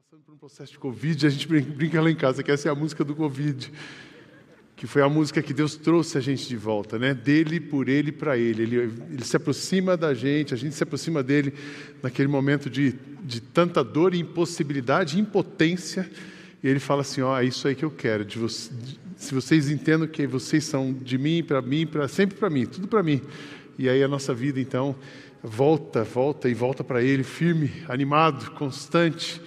passando por um processo de Covid, a gente brinca lá em casa que essa é a música do Covid, que foi a música que Deus trouxe a gente de volta, né? Dele, por ele, para ele. ele. Ele se aproxima da gente, a gente se aproxima dele naquele momento de, de tanta dor e impossibilidade, impotência, e ele fala assim: ó, é isso aí que eu quero. De você, de, se vocês entendem que vocês são de mim, para mim, para sempre para mim, tudo para mim. E aí a nossa vida então volta, volta e volta para Ele, firme, animado, constante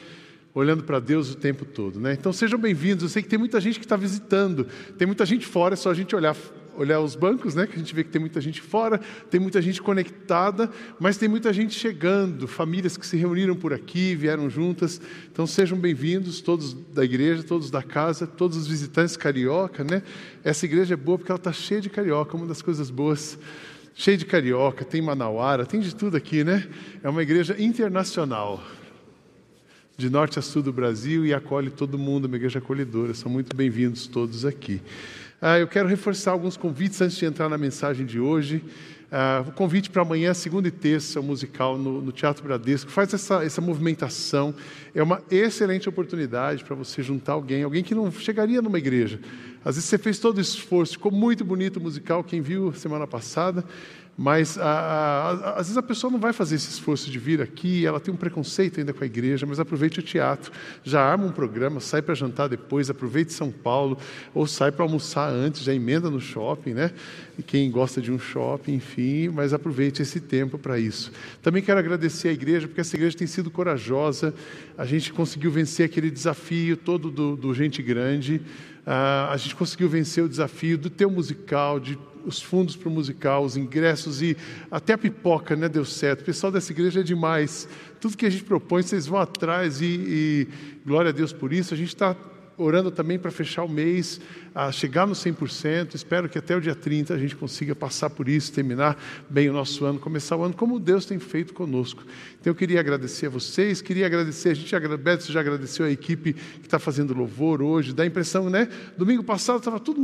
olhando para Deus o tempo todo. Né? Então sejam bem-vindos. Eu sei que tem muita gente que está visitando, tem muita gente fora, é só a gente olhar, olhar os bancos, né? que a gente vê que tem muita gente fora, tem muita gente conectada, mas tem muita gente chegando, famílias que se reuniram por aqui, vieram juntas. Então sejam bem-vindos, todos da igreja, todos da casa, todos os visitantes carioca. Né? Essa igreja é boa porque ela está cheia de carioca, uma das coisas boas cheia de carioca, tem manauara, tem de tudo aqui, né? É uma igreja internacional de norte a sul do Brasil e acolhe todo mundo, uma igreja acolhedora. São muito bem-vindos todos aqui. Ah, eu quero reforçar alguns convites antes de entrar na mensagem de hoje. Ah, o convite para amanhã, segunda e terça, o musical no, no, Teatro Bradesco. Faz essa, essa movimentação. É uma excelente oportunidade para você juntar alguém, alguém que não chegaria numa igreja. Às vezes você fez todo o esforço, ficou muito bonito o musical, quem viu semana passada. Mas a, a, às vezes a pessoa não vai fazer esse esforço de vir aqui, ela tem um preconceito ainda com a igreja, mas aproveite o teatro, já arma um programa, sai para jantar depois, aproveite São Paulo, ou sai para almoçar antes, já emenda no shopping, né? E quem gosta de um shopping, enfim, mas aproveite esse tempo para isso. Também quero agradecer à igreja, porque essa igreja tem sido corajosa, a gente conseguiu vencer aquele desafio todo do, do Gente Grande, uh, a gente conseguiu vencer o desafio do teu musical, de os fundos para o musical, os ingressos e até a pipoca, né? Deu certo. O pessoal dessa igreja é demais. Tudo que a gente propõe, vocês vão atrás e, e glória a Deus por isso. A gente está orando também para fechar o mês, a chegar no 100%. Espero que até o dia 30 a gente consiga passar por isso, terminar bem o nosso ano, começar o ano como Deus tem feito conosco. Então eu queria agradecer a vocês, queria agradecer, a gente agradece, já agradeceu a equipe que está fazendo louvor hoje. Dá a impressão, né? Domingo passado estava tudo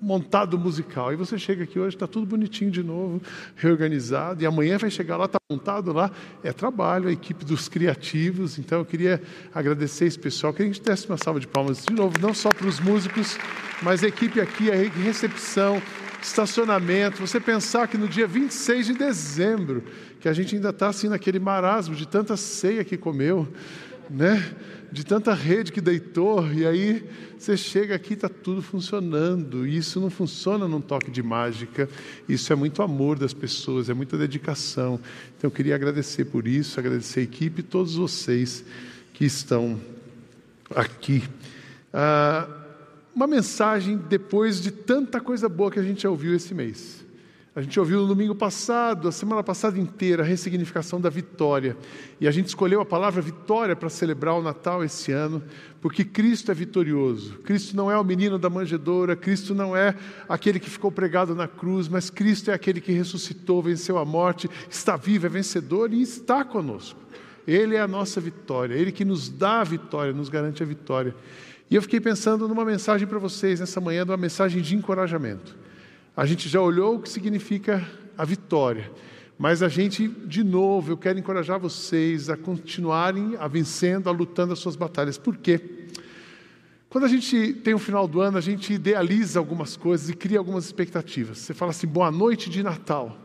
montado musical. E você chega aqui hoje, está tudo bonitinho de novo, reorganizado, e amanhã vai chegar lá, está montado lá. É trabalho, a equipe dos criativos. Então eu queria agradecer esse pessoal. Queria que a gente desse uma salva de palmas de novo, não só para os músicos, mas a equipe aqui, a recepção, estacionamento. Você pensar que no dia 26 de dezembro, que a gente ainda está assim naquele marasmo de tanta ceia que comeu, né? de tanta rede que deitou, e aí você chega aqui está tudo funcionando. E isso não funciona num toque de mágica, isso é muito amor das pessoas, é muita dedicação. Então eu queria agradecer por isso, agradecer a equipe e todos vocês que estão aqui. Ah, uma mensagem depois de tanta coisa boa que a gente já ouviu esse mês. A gente ouviu no domingo passado, a semana passada inteira, a ressignificação da vitória. E a gente escolheu a palavra vitória para celebrar o Natal esse ano, porque Cristo é vitorioso. Cristo não é o menino da manjedoura, Cristo não é aquele que ficou pregado na cruz, mas Cristo é aquele que ressuscitou, venceu a morte, está vivo, é vencedor e está conosco. Ele é a nossa vitória, Ele que nos dá a vitória, nos garante a vitória. E eu fiquei pensando numa mensagem para vocês nessa manhã, uma mensagem de encorajamento. A gente já olhou o que significa a vitória, mas a gente, de novo, eu quero encorajar vocês a continuarem a vencendo, a lutando as suas batalhas. Por quê? Quando a gente tem o final do ano, a gente idealiza algumas coisas e cria algumas expectativas. Você fala assim, boa noite de Natal.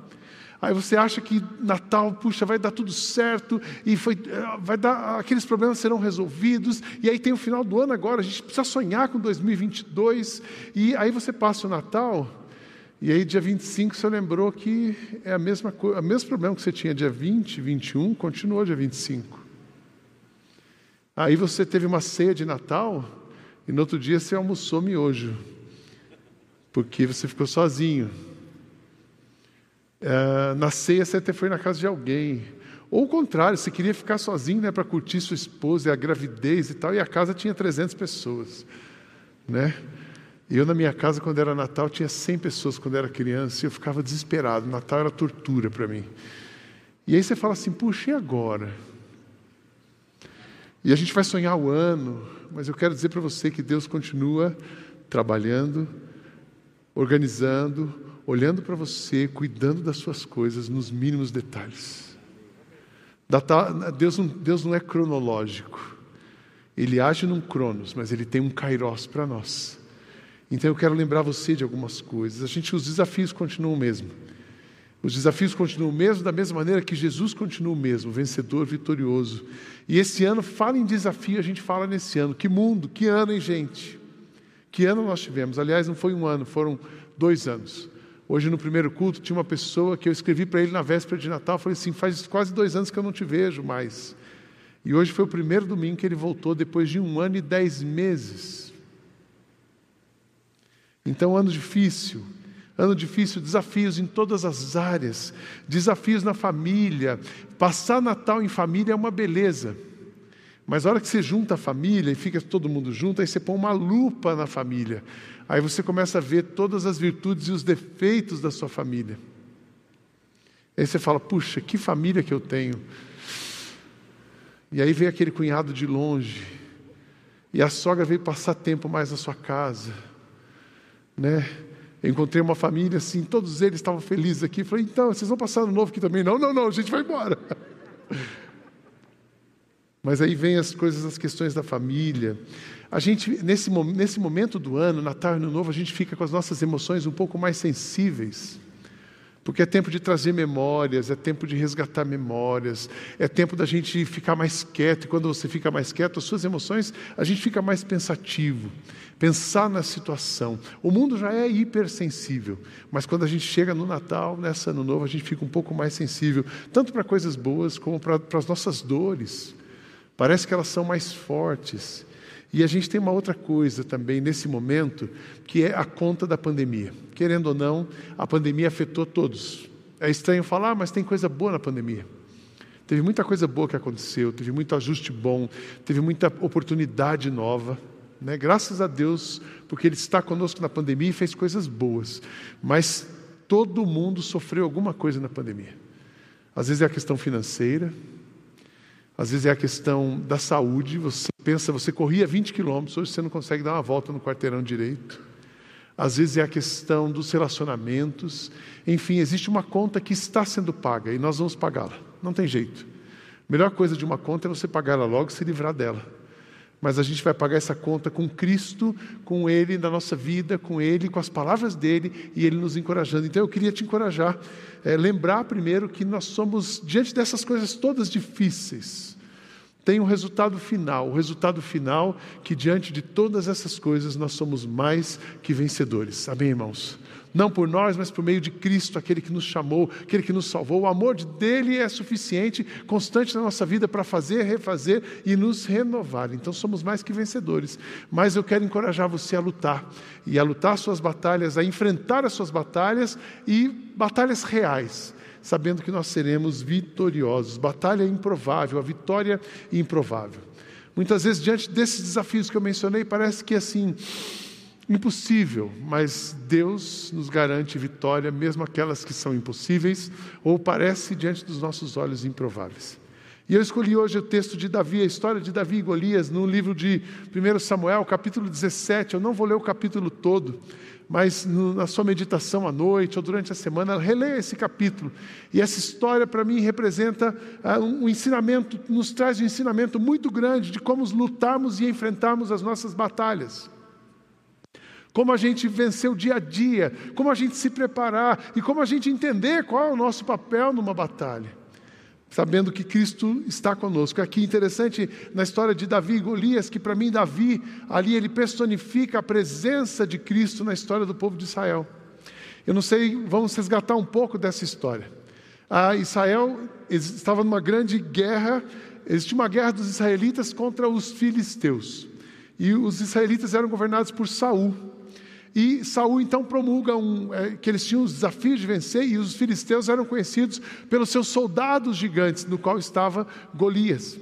Aí você acha que Natal, puxa, vai dar tudo certo e foi, eh, vai dar, aqueles problemas serão resolvidos. E aí tem o final do ano agora, a gente precisa sonhar com 2022. E aí você passa o Natal e aí, dia 25, você lembrou que é a mesma coisa, o mesmo problema que você tinha dia 20, 21, continuou dia 25. Aí você teve uma ceia de Natal e no outro dia você almoçou miojo, porque você ficou sozinho. É, na ceia você até foi na casa de alguém. Ou o contrário, você queria ficar sozinho né, para curtir sua esposa e a gravidez e tal, e a casa tinha 300 pessoas. Né? Eu, na minha casa, quando era Natal, tinha 100 pessoas quando era criança e eu ficava desesperado. Natal era tortura para mim. E aí você fala assim: puxa, e agora? E a gente vai sonhar o ano, mas eu quero dizer para você que Deus continua trabalhando, organizando, olhando para você, cuidando das suas coisas nos mínimos detalhes. Deus não, Deus não é cronológico. Ele age num cronos, mas ele tem um kairos para nós. Então eu quero lembrar você de algumas coisas. A gente, os desafios continuam o mesmo. Os desafios continuam o mesmo, da mesma maneira que Jesus continua o mesmo, vencedor, vitorioso. E esse ano, fala em desafio, a gente fala nesse ano. Que mundo, que ano, hein, gente? Que ano nós tivemos? Aliás, não foi um ano, foram dois anos. Hoje, no primeiro culto, tinha uma pessoa que eu escrevi para ele na véspera de Natal. Falei assim: faz quase dois anos que eu não te vejo mais. E hoje foi o primeiro domingo que ele voltou, depois de um ano e dez meses. Então, ano difícil. Ano difícil, desafios em todas as áreas, desafios na família. Passar Natal em família é uma beleza. Mas a hora que você junta a família e fica todo mundo junto, aí você põe uma lupa na família. Aí você começa a ver todas as virtudes e os defeitos da sua família. Aí você fala: puxa, que família que eu tenho. E aí vem aquele cunhado de longe, e a sogra veio passar tempo mais na sua casa, né? Encontrei uma família assim, todos eles estavam felizes aqui. Falei, então, vocês vão passar no novo aqui também? Não, não, não, a gente vai embora. Mas aí vem as coisas, as questões da família. A gente, nesse, nesse momento do ano, Natal e Ano Novo, a gente fica com as nossas emoções um pouco mais sensíveis. Porque é tempo de trazer memórias, é tempo de resgatar memórias, é tempo da gente ficar mais quieto. E quando você fica mais quieto, as suas emoções, a gente fica mais pensativo, pensar na situação. O mundo já é hipersensível, mas quando a gente chega no Natal, nessa Ano Novo, a gente fica um pouco mais sensível, tanto para coisas boas como para, as nossas dores. Parece que elas são mais fortes. E a gente tem uma outra coisa também nesse momento, que é a conta da pandemia. Querendo ou não, a pandemia afetou todos. É estranho falar, mas tem coisa boa na pandemia. Teve muita coisa boa que aconteceu, teve muito ajuste bom, teve muita oportunidade nova. Né? Graças a Deus, porque Ele está conosco na pandemia e fez coisas boas. Mas todo mundo sofreu alguma coisa na pandemia. Às vezes é a questão financeira, às vezes é a questão da saúde. Você pensa, você corria 20 quilômetros, hoje você não consegue dar uma volta no quarteirão direito. Às vezes é a questão dos relacionamentos. Enfim, existe uma conta que está sendo paga e nós vamos pagá-la. Não tem jeito. A melhor coisa de uma conta é você pagar ela logo e se livrar dela. Mas a gente vai pagar essa conta com Cristo, com Ele na nossa vida, com Ele, com as palavras dele e Ele nos encorajando. Então eu queria te encorajar é, lembrar primeiro que nós somos, diante dessas coisas todas difíceis, tem um resultado final. O resultado final que, diante de todas essas coisas, nós somos mais que vencedores. Amém, irmãos? Não por nós, mas por meio de Cristo, aquele que nos chamou, aquele que nos salvou. O amor dele é suficiente, constante na nossa vida para fazer, refazer e nos renovar. Então somos mais que vencedores. Mas eu quero encorajar você a lutar e a lutar suas batalhas, a enfrentar as suas batalhas e batalhas reais sabendo que nós seremos vitoriosos. Batalha improvável, a vitória improvável. Muitas vezes, diante desses desafios que eu mencionei, parece que assim, impossível, mas Deus nos garante vitória, mesmo aquelas que são impossíveis ou parece diante dos nossos olhos improváveis. E eu escolhi hoje o texto de Davi, a história de Davi e Golias, no livro de 1 Samuel, capítulo 17. Eu não vou ler o capítulo todo, mas na sua meditação à noite ou durante a semana, releia esse capítulo. E essa história, para mim, representa uh, um ensinamento, nos traz um ensinamento muito grande de como lutarmos e enfrentarmos as nossas batalhas como a gente vencer o dia a dia, como a gente se preparar e como a gente entender qual é o nosso papel numa batalha, sabendo que Cristo está conosco. Aqui interessante na história de Davi e Golias, que para mim Davi ali ele personifica a presença de Cristo na história do povo de Israel. Eu não sei, vamos resgatar um pouco dessa história. A Israel estava numa grande guerra, existia uma guerra dos israelitas contra os filisteus. E os israelitas eram governados por Saul. E Saul então promulga um, é, que eles tinham os desafios de vencer, e os filisteus eram conhecidos pelos seus soldados gigantes, no qual estava Golias.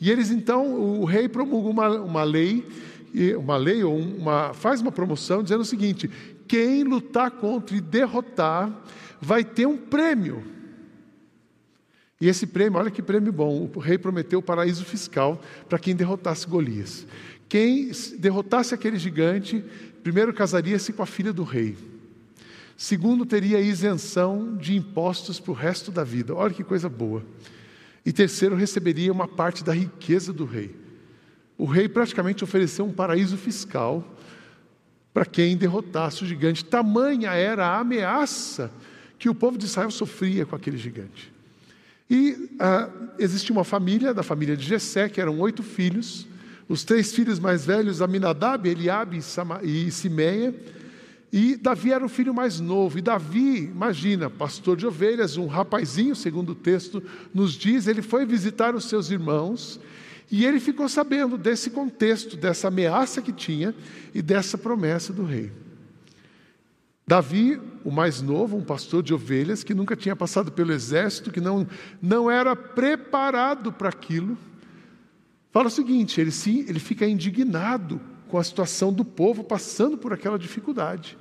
E eles então, o rei promulga uma, uma lei, uma lei ou uma, faz uma promoção dizendo o seguinte: quem lutar contra e derrotar vai ter um prêmio. E esse prêmio, olha que prêmio bom, o rei prometeu o paraíso fiscal para quem derrotasse Golias. Quem derrotasse aquele gigante Primeiro, casaria-se com a filha do rei. Segundo, teria isenção de impostos para o resto da vida. Olha que coisa boa. E terceiro, receberia uma parte da riqueza do rei. o rei praticamente ofereceu um paraíso fiscal para quem derrotasse o gigante. Tamanha era a ameaça que o povo de Israel sofria com aquele gigante. E ah, existia uma família, da família de Jessé, que eram oito filhos, os três filhos mais velhos, Aminadab, Eliabe e Simeia, e Davi era o filho mais novo. E Davi, imagina, pastor de ovelhas, um rapazinho, segundo o texto nos diz, ele foi visitar os seus irmãos e ele ficou sabendo desse contexto, dessa ameaça que tinha e dessa promessa do rei. Davi, o mais novo, um pastor de ovelhas, que nunca tinha passado pelo exército, que não, não era preparado para aquilo, fala o seguinte: ele, sim, ele fica indignado com a situação do povo passando por aquela dificuldade.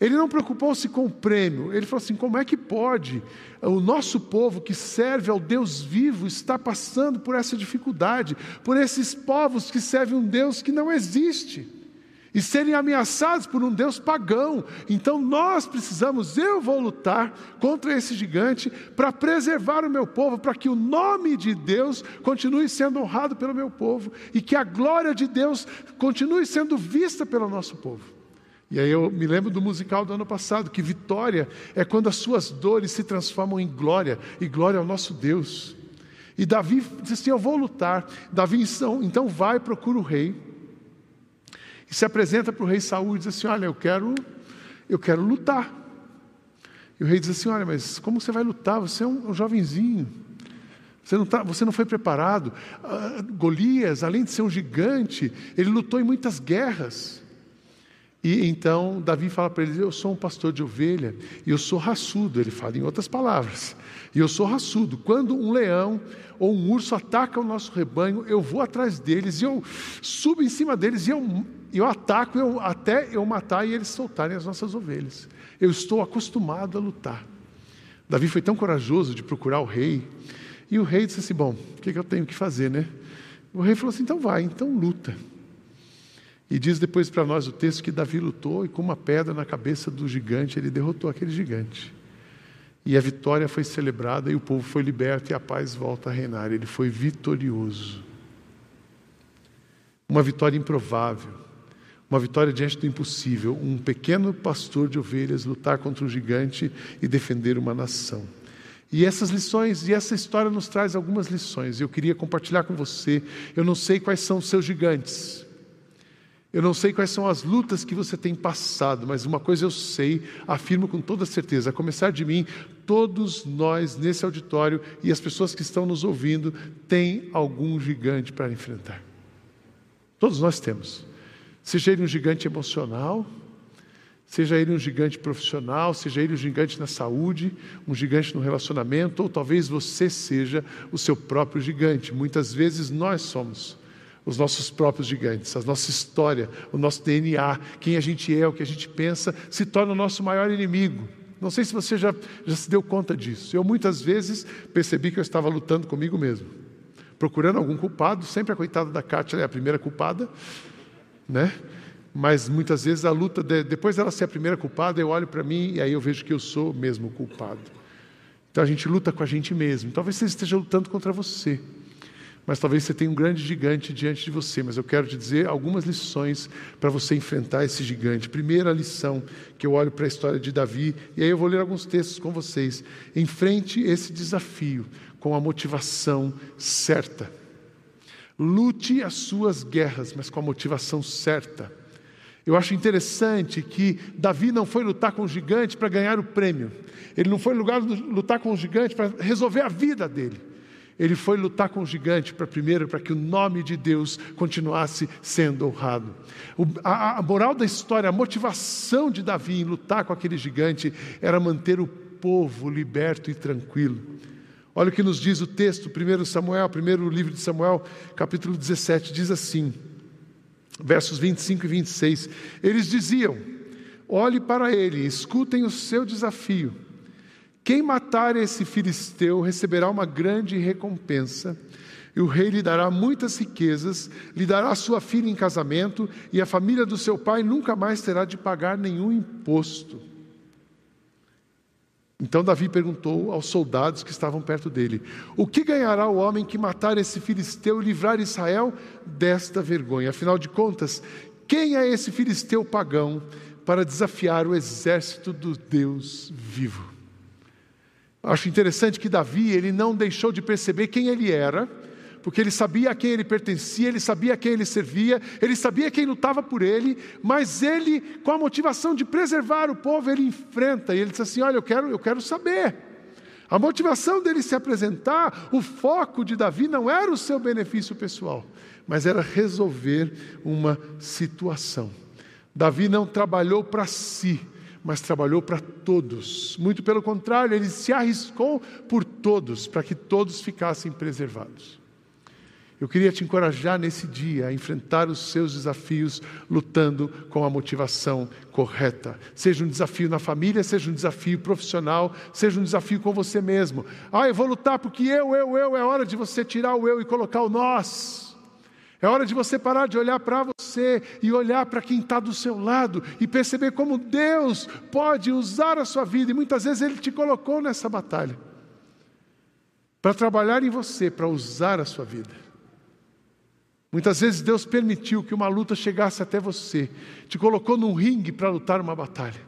Ele não preocupou-se com o prêmio, ele falou assim: como é que pode o nosso povo que serve ao Deus vivo estar passando por essa dificuldade, por esses povos que servem um Deus que não existe e serem ameaçados por um Deus pagão? Então nós precisamos, eu vou lutar contra esse gigante para preservar o meu povo, para que o nome de Deus continue sendo honrado pelo meu povo e que a glória de Deus continue sendo vista pelo nosso povo. E aí eu me lembro do musical do ano passado, que vitória é quando as suas dores se transformam em glória, e glória ao nosso Deus. E Davi disse assim: Eu vou lutar. Davi então, então vai, procura o rei, e se apresenta para o rei Saul e diz assim: Olha, eu quero, eu quero lutar. E o rei diz assim: Olha, mas como você vai lutar? Você é um, um jovenzinho. Você não, tá, você não foi preparado. Uh, Golias, além de ser um gigante, ele lutou em muitas guerras. E então Davi fala para ele: Eu sou um pastor de ovelha e eu sou raçudo. Ele fala em outras palavras. E eu sou raçudo. Quando um leão ou um urso ataca o nosso rebanho, eu vou atrás deles e eu subo em cima deles e eu, eu ataco eu, até eu matar e eles soltarem as nossas ovelhas. Eu estou acostumado a lutar. Davi foi tão corajoso de procurar o rei. E o rei disse assim: Bom, o que, que eu tenho que fazer, né? O rei falou assim: Então vai, então luta. E diz depois para nós o texto que Davi lutou e com uma pedra na cabeça do gigante, ele derrotou aquele gigante. E a vitória foi celebrada e o povo foi liberto e a paz volta a reinar. Ele foi vitorioso. Uma vitória improvável, uma vitória diante do impossível. Um pequeno pastor de ovelhas lutar contra um gigante e defender uma nação. E essas lições, e essa história nos traz algumas lições. Eu queria compartilhar com você. Eu não sei quais são os seus gigantes. Eu não sei quais são as lutas que você tem passado, mas uma coisa eu sei, afirmo com toda certeza, a começar de mim, todos nós nesse auditório e as pessoas que estão nos ouvindo têm algum gigante para enfrentar. Todos nós temos. Seja ele um gigante emocional, seja ele um gigante profissional, seja ele um gigante na saúde, um gigante no relacionamento, ou talvez você seja o seu próprio gigante. Muitas vezes nós somos os nossos próprios gigantes, a nossa história, o nosso DNA, quem a gente é, o que a gente pensa, se torna o nosso maior inimigo. Não sei se você já, já se deu conta disso. Eu muitas vezes percebi que eu estava lutando comigo mesmo, procurando algum culpado, sempre a coitada da Kátia é a primeira culpada, né? Mas muitas vezes a luta, de, depois dela ser a primeira culpada, eu olho para mim e aí eu vejo que eu sou mesmo culpado. Então a gente luta com a gente mesmo. Talvez você esteja lutando contra você mas talvez você tenha um grande gigante diante de você. Mas eu quero te dizer algumas lições para você enfrentar esse gigante. Primeira lição que eu olho para a história de Davi, e aí eu vou ler alguns textos com vocês. Enfrente esse desafio com a motivação certa. Lute as suas guerras, mas com a motivação certa. Eu acho interessante que Davi não foi lutar com o gigante para ganhar o prêmio. Ele não foi lutar com o gigante para resolver a vida dele. Ele foi lutar com o gigante para primeiro para que o nome de Deus continuasse sendo honrado. O, a, a moral da história, a motivação de Davi em lutar com aquele gigante era manter o povo liberto e tranquilo. Olha o que nos diz o texto, 1 Samuel, primeiro livro de Samuel, capítulo 17, diz assim, versos 25 e 26. Eles diziam: Olhe para ele, escutem o seu desafio. Quem matar esse filisteu receberá uma grande recompensa, e o rei lhe dará muitas riquezas, lhe dará sua filha em casamento, e a família do seu pai nunca mais terá de pagar nenhum imposto. Então Davi perguntou aos soldados que estavam perto dele: O que ganhará o homem que matar esse filisteu e livrar Israel desta vergonha? Afinal de contas, quem é esse filisteu pagão para desafiar o exército do Deus vivo? Acho interessante que Davi ele não deixou de perceber quem ele era porque ele sabia a quem ele pertencia, ele sabia a quem ele servia, ele sabia quem lutava por ele, mas ele, com a motivação de preservar o povo, ele enfrenta e ele diz assim: Olha, eu quero, eu quero saber. A motivação dele se apresentar, o foco de Davi não era o seu benefício pessoal, mas era resolver uma situação. Davi não trabalhou para si, mas trabalhou para todos. Muito pelo contrário, ele se arriscou por todos, para que todos ficassem preservados. Eu queria te encorajar nesse dia a enfrentar os seus desafios lutando com a motivação correta. Seja um desafio na família, seja um desafio profissional, seja um desafio com você mesmo. Ah, eu vou lutar porque eu, eu, eu, é hora de você tirar o eu e colocar o nós. É hora de você parar de olhar para você e olhar para quem está do seu lado e perceber como Deus pode usar a sua vida. E muitas vezes Ele te colocou nessa batalha para trabalhar em você, para usar a sua vida. Muitas vezes Deus permitiu que uma luta chegasse até você, te colocou num ringue para lutar uma batalha,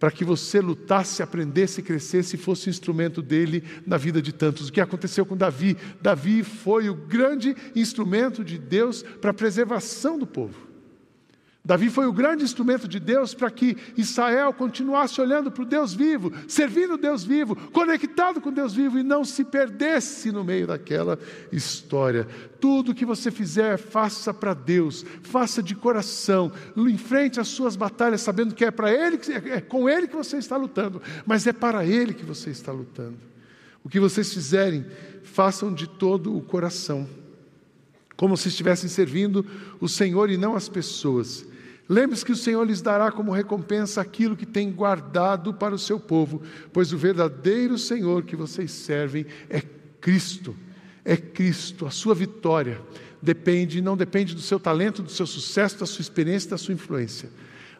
para que você lutasse, aprendesse, crescesse e fosse instrumento dele na vida de tantos. O que aconteceu com Davi? Davi foi o grande instrumento de Deus para a preservação do povo. Davi foi o grande instrumento de Deus para que Israel continuasse olhando para o Deus vivo, servindo o Deus vivo, conectado com Deus vivo e não se perdesse no meio daquela história. Tudo que você fizer, faça para Deus, faça de coração, enfrente as suas batalhas, sabendo que é para Ele, é com Ele que você está lutando, mas é para Ele que você está lutando. O que vocês fizerem, façam de todo o coração, como se estivessem servindo o Senhor e não as pessoas. Lembre-se que o Senhor lhes dará como recompensa aquilo que tem guardado para o seu povo, pois o verdadeiro Senhor que vocês servem é Cristo. É Cristo. A sua vitória depende, não depende do seu talento, do seu sucesso, da sua experiência, da sua influência.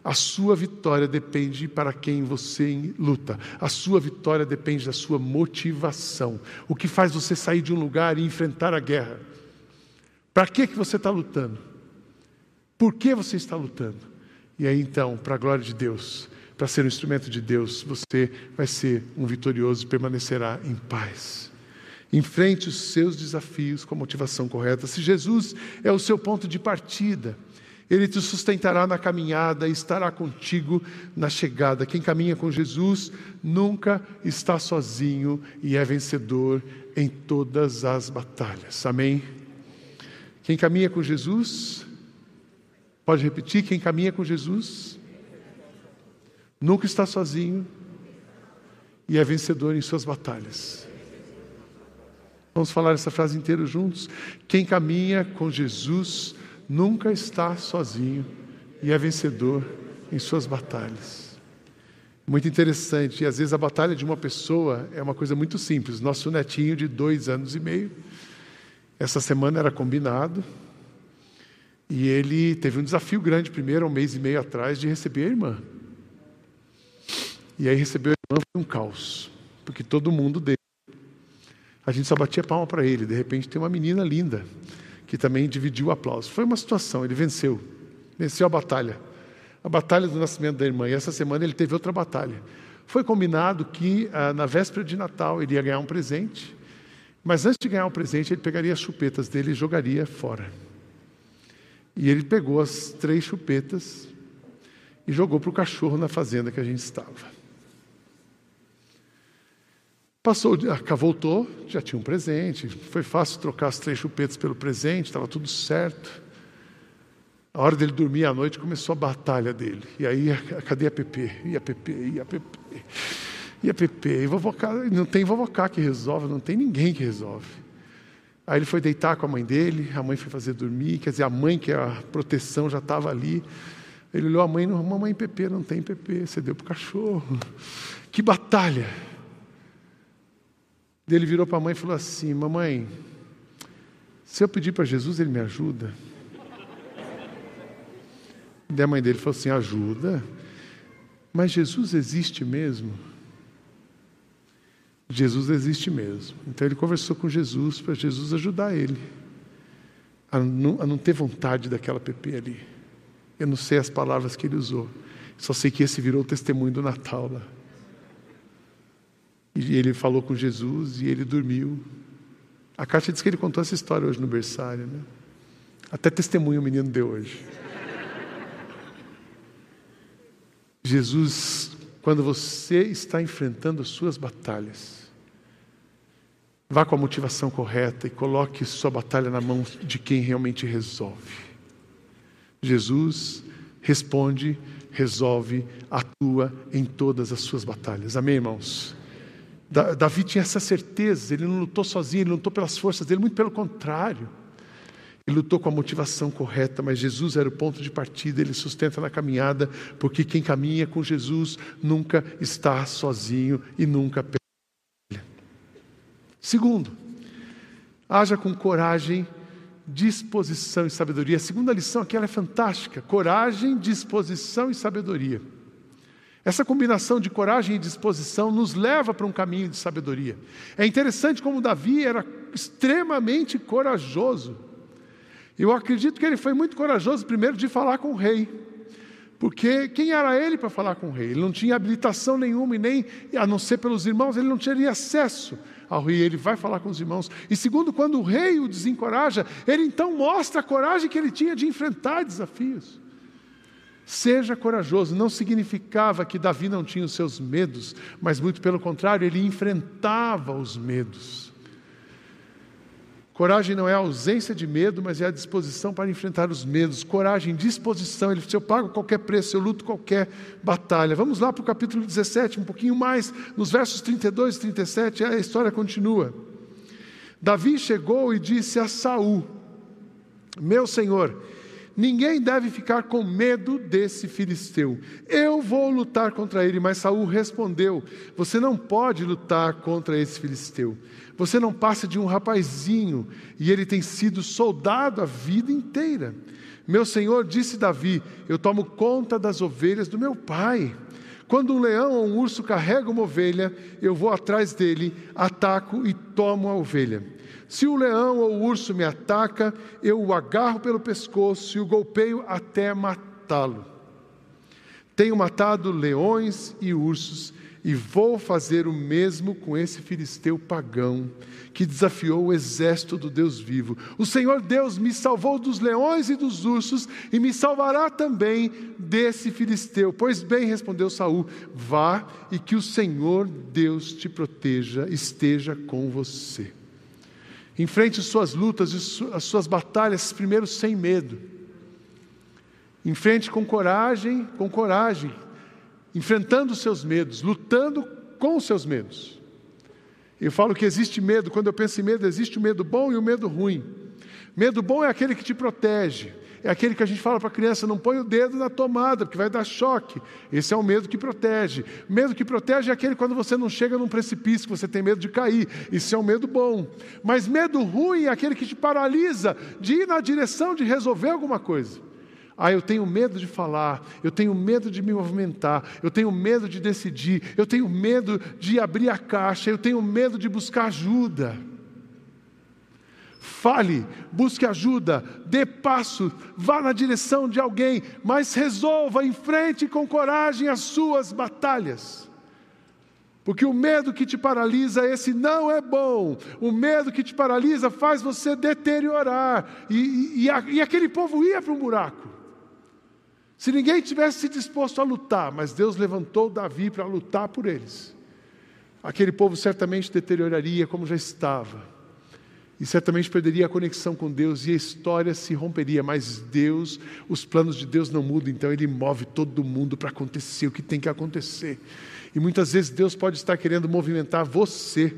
A sua vitória depende para quem você luta. A sua vitória depende da sua motivação. O que faz você sair de um lugar e enfrentar a guerra? Para que, que você está lutando? Por que você está lutando? E aí então, para a glória de Deus, para ser um instrumento de Deus, você vai ser um vitorioso e permanecerá em paz. Enfrente os seus desafios com a motivação correta. Se Jesus é o seu ponto de partida, ele te sustentará na caminhada e estará contigo na chegada. Quem caminha com Jesus nunca está sozinho e é vencedor em todas as batalhas. Amém? Quem caminha com Jesus Pode repetir: quem caminha com Jesus nunca está sozinho e é vencedor em suas batalhas. Vamos falar essa frase inteira juntos? Quem caminha com Jesus nunca está sozinho e é vencedor em suas batalhas. Muito interessante, e às vezes a batalha de uma pessoa é uma coisa muito simples. Nosso netinho de dois anos e meio, essa semana era combinado, e ele teve um desafio grande primeiro, um mês e meio atrás, de receber a irmã. E aí recebeu a irmã foi um caos, porque todo mundo deu. A gente só batia palma para ele. De repente tem uma menina linda que também dividiu o aplauso. Foi uma situação, ele venceu, venceu a batalha, a batalha do nascimento da irmã. E essa semana ele teve outra batalha. Foi combinado que ah, na véspera de Natal ele ia ganhar um presente, mas antes de ganhar um presente ele pegaria as chupetas dele e jogaria fora. E ele pegou as três chupetas e jogou para o cachorro na fazenda que a gente estava. Passou, voltou, já tinha um presente. Foi fácil trocar as três chupetas pelo presente, estava tudo certo. A hora dele dormir à noite começou a batalha dele. E aí, cadê a PP? E a PP? E a PP? E a PP? E vovocá, não tem vovocá que resolve, não tem ninguém que resolve. Aí ele foi deitar com a mãe dele, a mãe foi fazer dormir, quer dizer, a mãe, que é a proteção, já estava ali. Ele olhou a mãe, não, mamãe PP, não tem PP, você deu para o cachorro. Que batalha! Ele virou para a mãe e falou assim: Mamãe, se eu pedir para Jesus, ele me ajuda? E a mãe dele falou assim: Ajuda? Mas Jesus existe mesmo? Jesus existe mesmo. Então ele conversou com Jesus para Jesus ajudar ele a não, a não ter vontade daquela PP ali. Eu não sei as palavras que ele usou, só sei que esse virou o testemunho do Natal lá. E ele falou com Jesus e ele dormiu. A carta diz que ele contou essa história hoje no berçário, né? Até testemunho o menino deu hoje. Jesus, quando você está enfrentando as suas batalhas, vá com a motivação correta e coloque sua batalha na mão de quem realmente resolve. Jesus responde, resolve, atua em todas as suas batalhas. Amém, irmãos? Davi tinha essa certeza, ele não lutou sozinho, ele lutou pelas forças dele, muito pelo contrário. Ele lutou com a motivação correta, mas Jesus era o ponto de partida, ele sustenta na caminhada, porque quem caminha com Jesus nunca está sozinho e nunca perde. Segundo, haja com coragem, disposição e sabedoria. A segunda lição aqui é fantástica: coragem, disposição e sabedoria. Essa combinação de coragem e disposição nos leva para um caminho de sabedoria. É interessante como Davi era extremamente corajoso. Eu acredito que ele foi muito corajoso, primeiro, de falar com o rei. Porque quem era ele para falar com o rei? Ele não tinha habilitação nenhuma, e nem, a não ser pelos irmãos, ele não teria acesso ao rei. Ele vai falar com os irmãos. E segundo, quando o rei o desencoraja, ele então mostra a coragem que ele tinha de enfrentar desafios. Seja corajoso, não significava que Davi não tinha os seus medos, mas muito pelo contrário, ele enfrentava os medos. Coragem não é a ausência de medo, mas é a disposição para enfrentar os medos. Coragem, disposição. Ele disse: Eu pago qualquer preço, eu luto qualquer batalha. Vamos lá para o capítulo 17, um pouquinho mais, nos versos 32 e 37, a história continua. Davi chegou e disse a Saul: Meu senhor, ninguém deve ficar com medo desse filisteu. Eu vou lutar contra ele. Mas Saul respondeu: Você não pode lutar contra esse filisteu você não passa de um rapazinho e ele tem sido soldado a vida inteira. Meu senhor disse Davi: Eu tomo conta das ovelhas do meu pai. Quando um leão ou um urso carrega uma ovelha, eu vou atrás dele, ataco e tomo a ovelha. Se o leão ou o urso me ataca, eu o agarro pelo pescoço e o golpeio até matá-lo. Tenho matado leões e ursos e vou fazer o mesmo com esse filisteu pagão que desafiou o exército do Deus vivo. O Senhor Deus me salvou dos leões e dos ursos e me salvará também desse filisteu. Pois bem, respondeu Saul: Vá e que o Senhor Deus te proteja, esteja com você. Enfrente suas lutas e as suas batalhas primeiro sem medo. Enfrente com coragem, com coragem, enfrentando os seus medos, lutando com os seus medos. Eu falo que existe medo, quando eu penso em medo, existe o medo bom e o medo ruim. Medo bom é aquele que te protege, é aquele que a gente fala para a criança: não põe o dedo na tomada, porque vai dar choque. Esse é o medo que protege. Medo que protege é aquele quando você não chega num precipício, que você tem medo de cair. Isso é um medo bom. Mas medo ruim é aquele que te paralisa de ir na direção de resolver alguma coisa. Ah, eu tenho medo de falar, eu tenho medo de me movimentar, eu tenho medo de decidir, eu tenho medo de abrir a caixa, eu tenho medo de buscar ajuda. Fale, busque ajuda, dê passo, vá na direção de alguém, mas resolva, enfrente com coragem as suas batalhas. Porque o medo que te paralisa, esse não é bom. O medo que te paralisa faz você deteriorar. E, e, e, aquele povo ia para um buraco. Se ninguém tivesse disposto a lutar, mas Deus levantou Davi para lutar por eles, aquele povo certamente deterioraria como já estava. E certamente perderia a conexão com Deus e a história se romperia, mas Deus, os planos de Deus não mudam, então Ele move todo mundo para acontecer o que tem que acontecer. E muitas vezes Deus pode estar querendo movimentar você.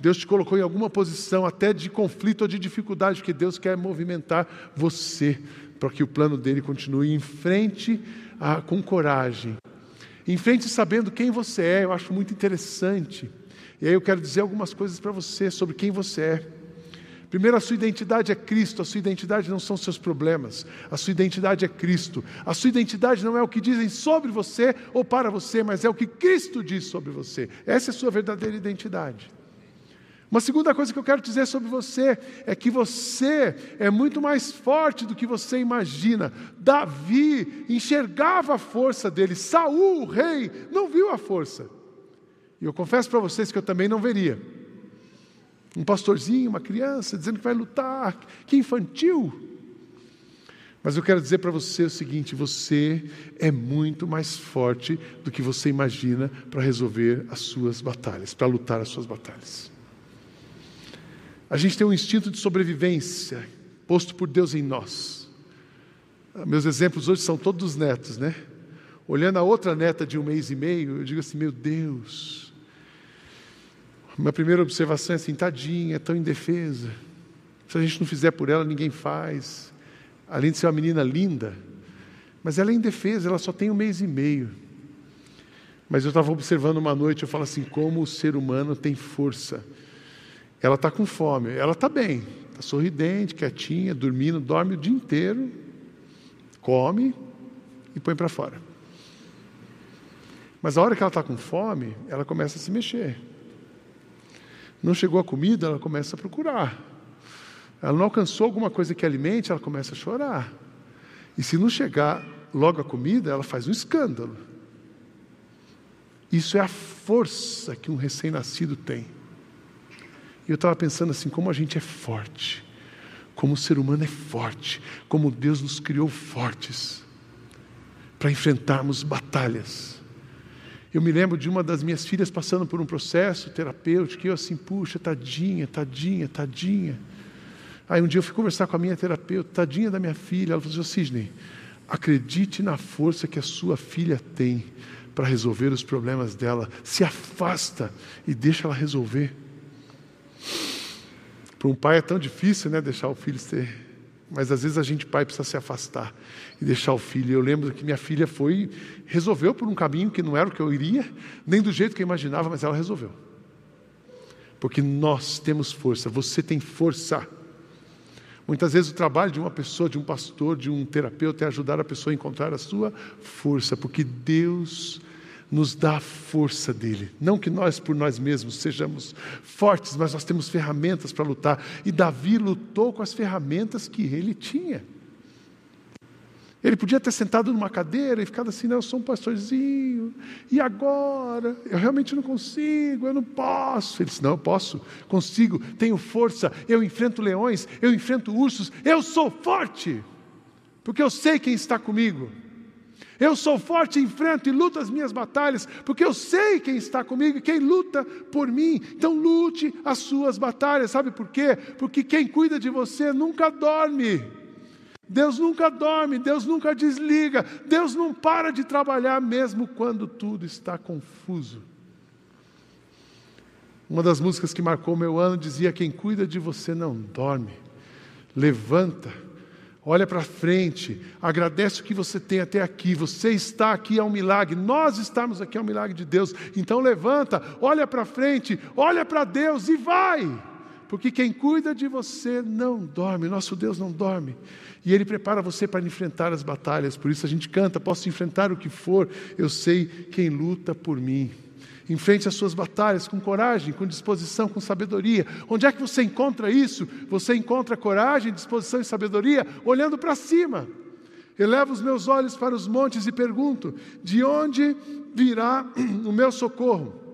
Deus te colocou em alguma posição até de conflito ou de dificuldade, porque Deus quer movimentar você para que o plano dele continue em frente com coragem. Em frente sabendo quem você é, eu acho muito interessante. E aí eu quero dizer algumas coisas para você sobre quem você é. Primeiro, a sua identidade é Cristo, a sua identidade não são seus problemas, a sua identidade é Cristo. A sua identidade não é o que dizem sobre você ou para você, mas é o que Cristo diz sobre você. Essa é a sua verdadeira identidade. Uma segunda coisa que eu quero dizer sobre você é que você é muito mais forte do que você imagina. Davi enxergava a força dele, Saul, o rei, não viu a força. E eu confesso para vocês que eu também não veria. Um pastorzinho, uma criança, dizendo que vai lutar, que infantil. Mas eu quero dizer para você o seguinte: você é muito mais forte do que você imagina para resolver as suas batalhas, para lutar as suas batalhas. A gente tem um instinto de sobrevivência posto por Deus em nós. Meus exemplos hoje são todos netos, né? Olhando a outra neta de um mês e meio, eu digo assim: meu Deus, minha primeira observação é assim: tadinha, é tão indefesa. Se a gente não fizer por ela, ninguém faz. Além de ser uma menina linda, mas ela é indefesa, ela só tem um mês e meio. Mas eu estava observando uma noite, eu falo assim: como o ser humano tem força. Ela está com fome, ela está bem, está sorridente, quietinha, dormindo, dorme o dia inteiro, come e põe para fora. Mas a hora que ela está com fome, ela começa a se mexer. Não chegou a comida, ela começa a procurar. Ela não alcançou alguma coisa que alimente, ela começa a chorar. E se não chegar logo a comida, ela faz um escândalo. Isso é a força que um recém-nascido tem. E eu estava pensando assim: como a gente é forte, como o ser humano é forte, como Deus nos criou fortes para enfrentarmos batalhas. Eu me lembro de uma das minhas filhas passando por um processo terapêutico, e eu assim, puxa, tadinha, tadinha, tadinha. Aí um dia eu fui conversar com a minha terapeuta, tadinha da minha filha. Ela falou assim: Sidney, acredite na força que a sua filha tem para resolver os problemas dela. Se afasta e deixa ela resolver. Para um pai é tão difícil, né, deixar o filho ser mas às vezes a gente, pai, precisa se afastar e deixar o filho. Eu lembro que minha filha foi, resolveu por um caminho que não era o que eu iria, nem do jeito que eu imaginava, mas ela resolveu. Porque nós temos força, você tem força. Muitas vezes o trabalho de uma pessoa, de um pastor, de um terapeuta é ajudar a pessoa a encontrar a sua força, porque Deus nos dá a força dele. Não que nós, por nós mesmos, sejamos fortes, mas nós temos ferramentas para lutar. E Davi lutou com as ferramentas que ele tinha. Ele podia ter sentado numa cadeira e ficado assim, não, eu sou um pastorzinho, e agora? Eu realmente não consigo, eu não posso. Ele disse, não, eu posso, consigo, tenho força, eu enfrento leões, eu enfrento ursos, eu sou forte, porque eu sei quem está comigo. Eu sou forte, enfrento e luto as minhas batalhas, porque eu sei quem está comigo e quem luta por mim. Então lute as suas batalhas, sabe por quê? Porque quem cuida de você nunca dorme. Deus nunca dorme, Deus nunca desliga, Deus não para de trabalhar mesmo quando tudo está confuso. Uma das músicas que marcou meu ano dizia: Quem cuida de você não dorme, levanta olha para frente, agradece o que você tem até aqui. Você está aqui é um milagre, nós estamos aqui é um milagre de Deus. Então levanta, olha para frente, olha para Deus e vai. Porque quem cuida de você não dorme, nosso Deus não dorme. E Ele prepara você para enfrentar as batalhas. Por isso a gente canta: posso enfrentar o que for, eu sei quem luta por mim. Enfrente as suas batalhas com coragem, com disposição, com sabedoria. Onde é que você encontra isso? Você encontra coragem, disposição e sabedoria olhando para cima. Elevo os meus olhos para os montes e pergunto: de onde virá o meu socorro?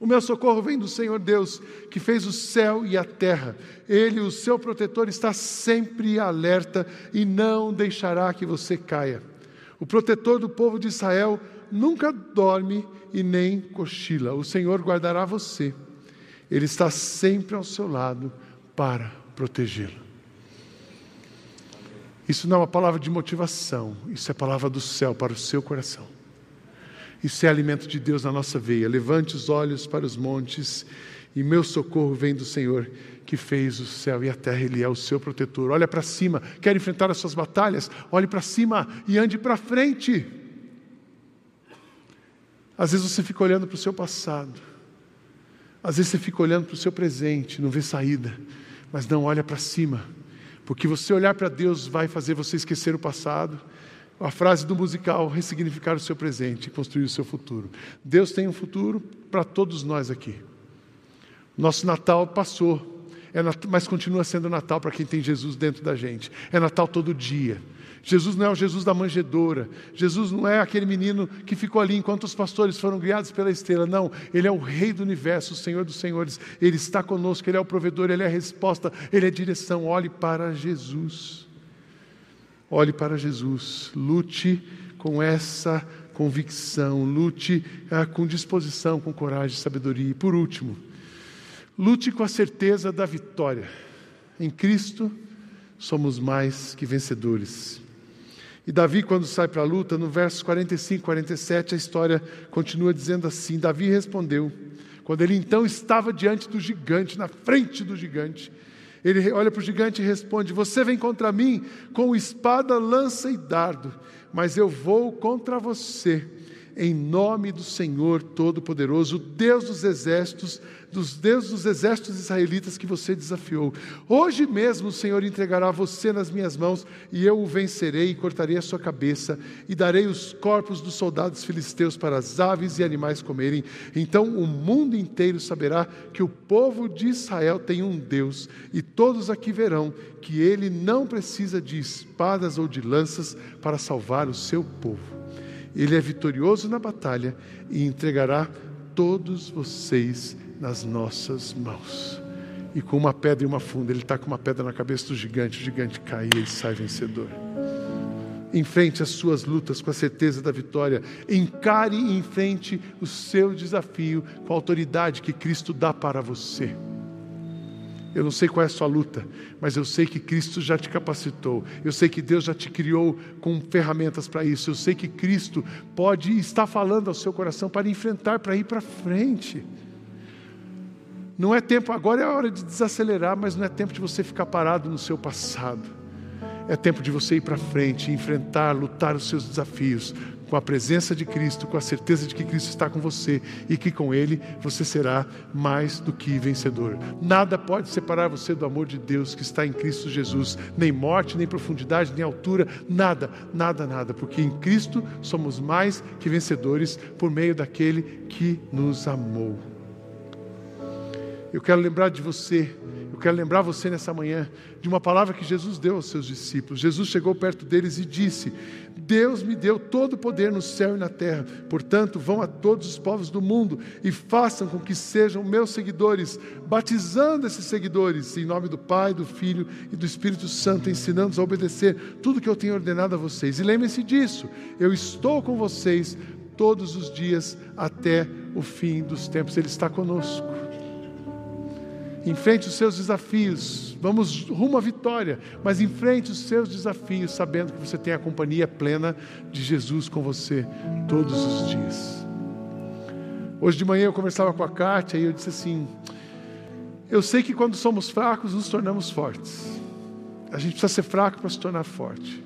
O meu socorro vem do Senhor Deus, que fez o céu e a terra. Ele, o seu protetor, está sempre alerta e não deixará que você caia. O protetor do povo de Israel nunca dorme e nem cochila. O Senhor guardará você. Ele está sempre ao seu lado para protegê-lo. Isso não é uma palavra de motivação, isso é palavra do céu para o seu coração. Isso é alimento de Deus na nossa veia. Levante os olhos para os montes, e meu socorro vem do Senhor que fez o céu e a terra, Ele é o seu protetor. Olha para cima, quer enfrentar as suas batalhas? Olhe para cima e ande para frente. Às vezes você fica olhando para o seu passado, às vezes você fica olhando para o seu presente, não vê saída. mas não olha para cima, porque você olhar para Deus vai fazer você esquecer o passado. A frase do musical, ressignificar o seu presente e construir o seu futuro. Deus tem um futuro para todos nós aqui. Nosso Natal passou, é mas continua sendo Natal para quem tem Jesus dentro da gente. É Natal todo dia. Jesus não é o Jesus da manjedoura. Jesus não é aquele menino que ficou ali enquanto os pastores foram guiados pela estrela. Não, ele é o Rei do universo, o Senhor dos senhores. Ele está conosco, ele é o provedor, ele é a resposta, ele é a direção. Olhe para Jesus. Olhe para Jesus. Lute com essa convicção, lute ah, com disposição, com coragem, sabedoria. E por último, lute com a certeza da vitória. Em Cristo somos mais que vencedores. E Davi, quando sai para a luta, no versos 45 e 47, a história continua dizendo assim: Davi respondeu, quando ele então estava diante do gigante, na frente do gigante, ele olha para o gigante e responde: Você vem contra mim com espada, lança e dardo, mas eu vou contra você em nome do Senhor Todo-Poderoso, Deus dos exércitos, dos Deus dos exércitos israelitas que você desafiou. Hoje mesmo o Senhor entregará você nas minhas mãos, e eu o vencerei e cortarei a sua cabeça, e darei os corpos dos soldados filisteus para as aves e animais comerem. Então o mundo inteiro saberá que o povo de Israel tem um Deus, e todos aqui verão que ele não precisa de espadas ou de lanças para salvar o seu povo. Ele é vitorioso na batalha e entregará todos vocês nas nossas mãos. E com uma pedra e uma funda, ele está com uma pedra na cabeça do gigante, o gigante cai e sai vencedor. Enfrente as suas lutas com a certeza da vitória. Encare e enfrente o seu desafio com a autoridade que Cristo dá para você. Eu não sei qual é a sua luta, mas eu sei que Cristo já te capacitou. Eu sei que Deus já te criou com ferramentas para isso. Eu sei que Cristo pode estar falando ao seu coração para enfrentar, para ir para frente. Não é tempo, agora é a hora de desacelerar, mas não é tempo de você ficar parado no seu passado. É tempo de você ir para frente, enfrentar, lutar os seus desafios, com a presença de Cristo, com a certeza de que Cristo está com você e que com Ele você será mais do que vencedor. Nada pode separar você do amor de Deus que está em Cristo Jesus, nem morte, nem profundidade, nem altura, nada, nada, nada, porque em Cristo somos mais que vencedores por meio daquele que nos amou. Eu quero lembrar de você eu quero lembrar você nessa manhã de uma palavra que Jesus deu aos seus discípulos. Jesus chegou perto deles e disse: Deus me deu todo o poder no céu e na terra. Portanto, vão a todos os povos do mundo e façam com que sejam meus seguidores, batizando esses seguidores em nome do Pai, do Filho e do Espírito Santo, ensinando-os a obedecer tudo que eu tenho ordenado a vocês. E lembrem-se disso: eu estou com vocês todos os dias até o fim dos tempos. Ele está conosco. Enfrente os seus desafios. Vamos rumo à vitória, mas enfrente os seus desafios, sabendo que você tem a companhia plena de Jesus com você todos os dias. Hoje de manhã eu conversava com a Kátia e eu disse assim: Eu sei que quando somos fracos nos tornamos fortes. A gente precisa ser fraco para se tornar forte.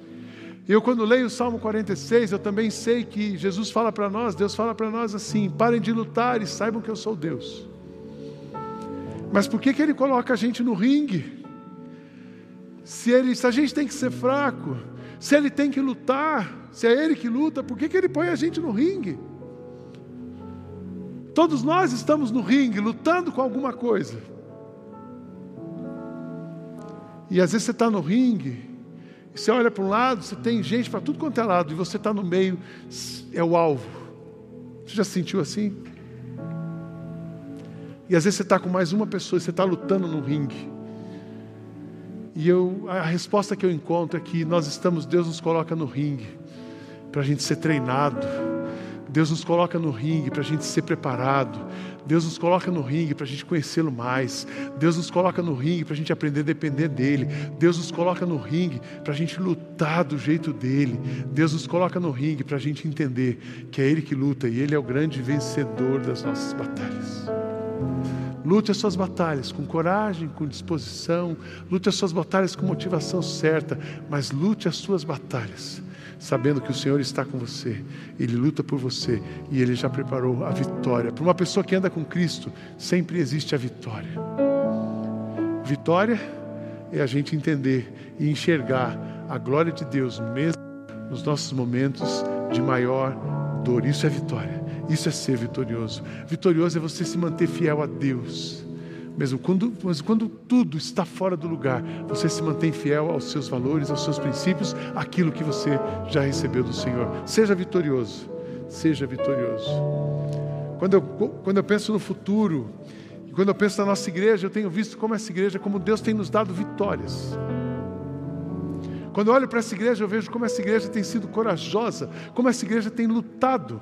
Eu, quando leio o Salmo 46, eu também sei que Jesus fala para nós, Deus fala para nós assim: parem de lutar e saibam que eu sou Deus. Mas por que, que ele coloca a gente no ringue? Se, ele, se a gente tem que ser fraco, se ele tem que lutar, se é ele que luta, por que, que ele põe a gente no ringue? Todos nós estamos no ringue, lutando com alguma coisa. E às vezes você está no ringue, você olha para um lado, você tem gente para tudo quanto é lado, e você está no meio, é o alvo. Você já se sentiu assim? E às vezes você está com mais uma pessoa, você está lutando no ringue. E eu, a resposta que eu encontro é que nós estamos, Deus nos coloca no ringue para a gente ser treinado. Deus nos coloca no ringue para a gente ser preparado. Deus nos coloca no ringue para a gente conhecê-lo mais. Deus nos coloca no ringue para a gente aprender a depender dEle. Deus nos coloca no ringue para a gente lutar do jeito dEle. Deus nos coloca no ringue para a gente entender que é Ele que luta e Ele é o grande vencedor das nossas batalhas. Lute as suas batalhas com coragem, com disposição, lute as suas batalhas com motivação certa, mas lute as suas batalhas, sabendo que o Senhor está com você, Ele luta por você e Ele já preparou a vitória. Para uma pessoa que anda com Cristo, sempre existe a vitória. Vitória é a gente entender e enxergar a glória de Deus mesmo nos nossos momentos de maior dor. Isso é vitória. Isso é ser vitorioso. Vitorioso é você se manter fiel a Deus. Mesmo quando, mas quando tudo está fora do lugar, você se mantém fiel aos seus valores, aos seus princípios, aquilo que você já recebeu do Senhor. Seja vitorioso. Seja vitorioso. Quando eu, quando eu penso no futuro, quando eu penso na nossa igreja, eu tenho visto como essa igreja, como Deus tem nos dado vitórias. Quando eu olho para essa igreja, eu vejo como essa igreja tem sido corajosa, como essa igreja tem lutado.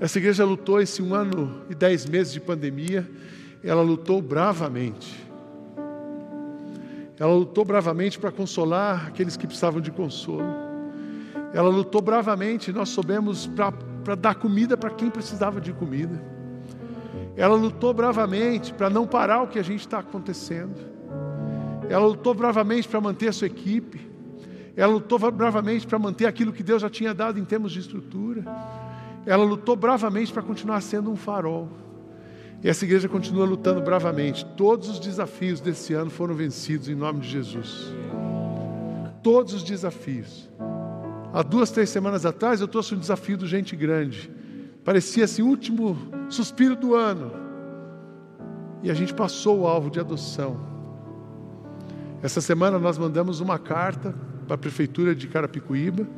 Essa igreja lutou esse um ano e dez meses de pandemia, ela lutou bravamente. Ela lutou bravamente para consolar aqueles que precisavam de consolo. Ela lutou bravamente, nós soubemos, para dar comida para quem precisava de comida. Ela lutou bravamente para não parar o que a gente está acontecendo. Ela lutou bravamente para manter a sua equipe. Ela lutou bravamente para manter aquilo que Deus já tinha dado em termos de estrutura. Ela lutou bravamente para continuar sendo um farol. E essa igreja continua lutando bravamente. Todos os desafios desse ano foram vencidos em nome de Jesus. Todos os desafios. Há duas, três semanas atrás eu trouxe um desafio do Gente Grande. Parecia assim, o último suspiro do ano. E a gente passou o alvo de adoção. Essa semana nós mandamos uma carta para a prefeitura de Carapicuíba,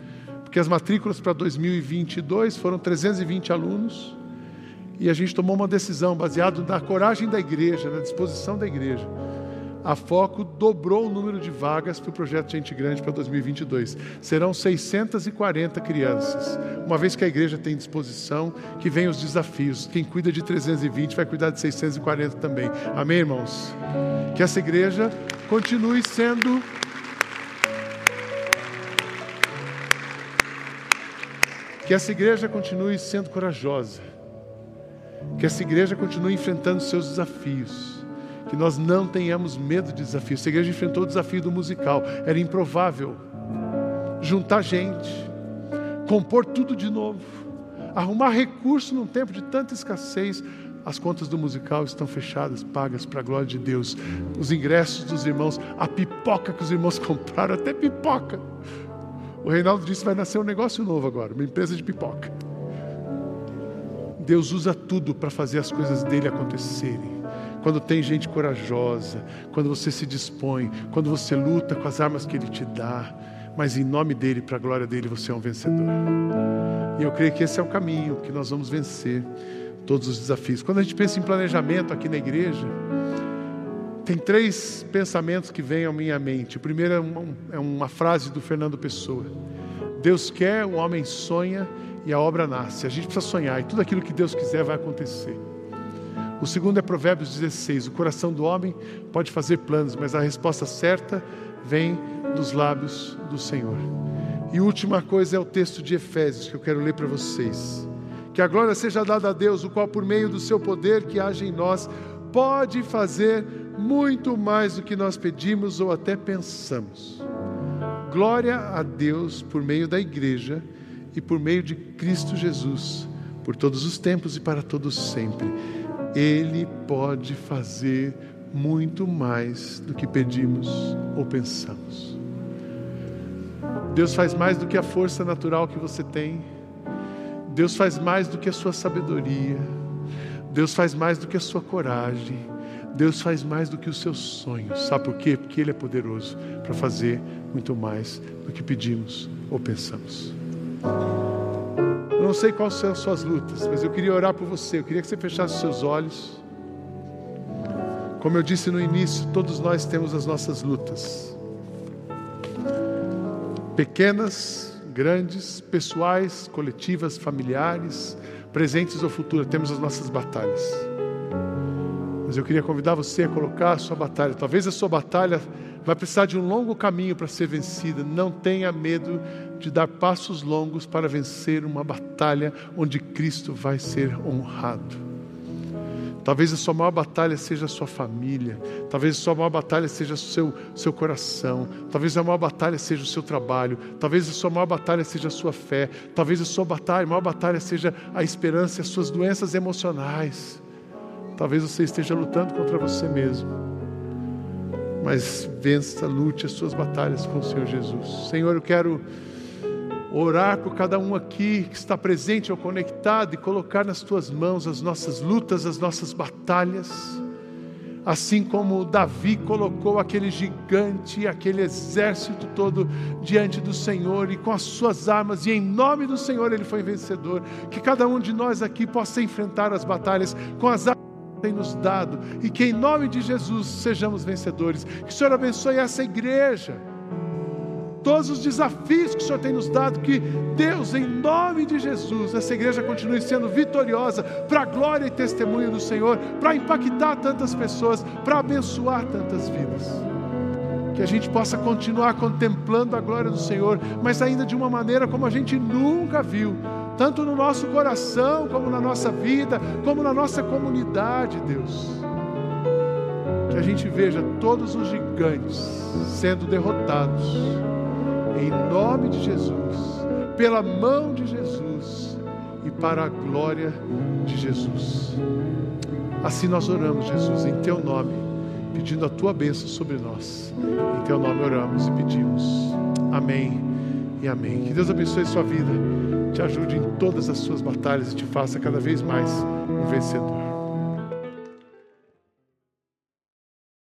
porque as matrículas para 2022 foram 320 alunos, e a gente tomou uma decisão baseado na coragem da igreja, na disposição da igreja. A Foco dobrou o número de vagas para o projeto Gente Grande para 2022. Serão 640 crianças. Uma vez que a igreja tem disposição, que vem os desafios. Quem cuida de 320 vai cuidar de 640 também. Amém, irmãos? Que essa igreja continue sendo que essa igreja continue sendo corajosa, que essa igreja continue enfrentando seus desafios, que nós não tenhamos medo de desafios. Essa igreja enfrentou o desafio do musical, era improvável juntar gente, compor tudo de novo, arrumar recurso num tempo de tanta escassez, as contas do musical estão fechadas, pagas para a glória de Deus. Os ingressos dos irmãos, a pipoca que os irmãos compraram, até pipoca. O Reinaldo disse: vai nascer um negócio novo agora, uma empresa de pipoca. Deus usa tudo para fazer as coisas dele acontecerem. Quando tem gente corajosa, quando você se dispõe, quando você luta com as armas que ele te dá, mas em nome dele, para a glória dele, você é um vencedor. E eu creio que esse é o caminho que nós vamos vencer todos os desafios. Quando a gente pensa em planejamento aqui na igreja, tem três pensamentos que vêm à minha mente. O primeiro é uma, é uma frase do Fernando Pessoa: Deus quer, o homem sonha e a obra nasce. A gente precisa sonhar e tudo aquilo que Deus quiser vai acontecer. O segundo é Provérbios 16: O coração do homem pode fazer planos, mas a resposta certa vem dos lábios do Senhor. E última coisa é o texto de Efésios que eu quero ler para vocês. Que a glória seja dada a Deus, o qual, por meio do seu poder que age em nós, pode fazer muito mais do que nós pedimos ou até pensamos. Glória a Deus por meio da igreja e por meio de Cristo Jesus, por todos os tempos e para todos sempre. Ele pode fazer muito mais do que pedimos ou pensamos. Deus faz mais do que a força natural que você tem. Deus faz mais do que a sua sabedoria. Deus faz mais do que a sua coragem. Deus faz mais do que os seus sonhos. Sabe por quê? Porque Ele é poderoso para fazer muito mais do que pedimos ou pensamos. Não sei quais são as suas lutas, mas eu queria orar por você. Eu queria que você fechasse seus olhos. Como eu disse no início, todos nós temos as nossas lutas. Pequenas, grandes, pessoais, coletivas, familiares, presentes ou futuras, temos as nossas batalhas. Mas eu queria convidar você a colocar a sua batalha. Talvez a sua batalha vai precisar de um longo caminho para ser vencida. Não tenha medo de dar passos longos para vencer uma batalha onde Cristo vai ser honrado. Talvez a sua maior batalha seja a sua família. Talvez a sua maior batalha seja o seu, seu coração. Talvez a maior batalha seja o seu trabalho. Talvez a sua maior batalha seja a sua fé. Talvez a sua batalha, a maior batalha seja a esperança e as suas doenças emocionais. Talvez você esteja lutando contra você mesmo. Mas vença, lute as suas batalhas com o Senhor Jesus. Senhor, eu quero orar por cada um aqui que está presente ou conectado e colocar nas tuas mãos as nossas lutas, as nossas batalhas. Assim como Davi colocou aquele gigante, aquele exército todo diante do Senhor e com as suas armas, e em nome do Senhor ele foi vencedor. Que cada um de nós aqui possa enfrentar as batalhas com as armas que tem nos dado e que em nome de Jesus sejamos vencedores. Que o Senhor abençoe essa igreja todos os desafios que o Senhor tem nos dado, que Deus, em nome de Jesus, essa igreja continue sendo vitoriosa para a glória e testemunho do Senhor, para impactar tantas pessoas, para abençoar tantas vidas. Que a gente possa continuar contemplando a glória do Senhor, mas ainda de uma maneira como a gente nunca viu, tanto no nosso coração, como na nossa vida, como na nossa comunidade, Deus. Que a gente veja todos os gigantes sendo derrotados em nome de Jesus, pela mão de Jesus e para a glória de Jesus. Assim nós oramos, Jesus, em teu nome, pedindo a tua bênção sobre nós. Em teu nome oramos e pedimos. Amém e amém. Que Deus abençoe sua vida, te ajude em todas as suas batalhas e te faça cada vez mais um vencedor.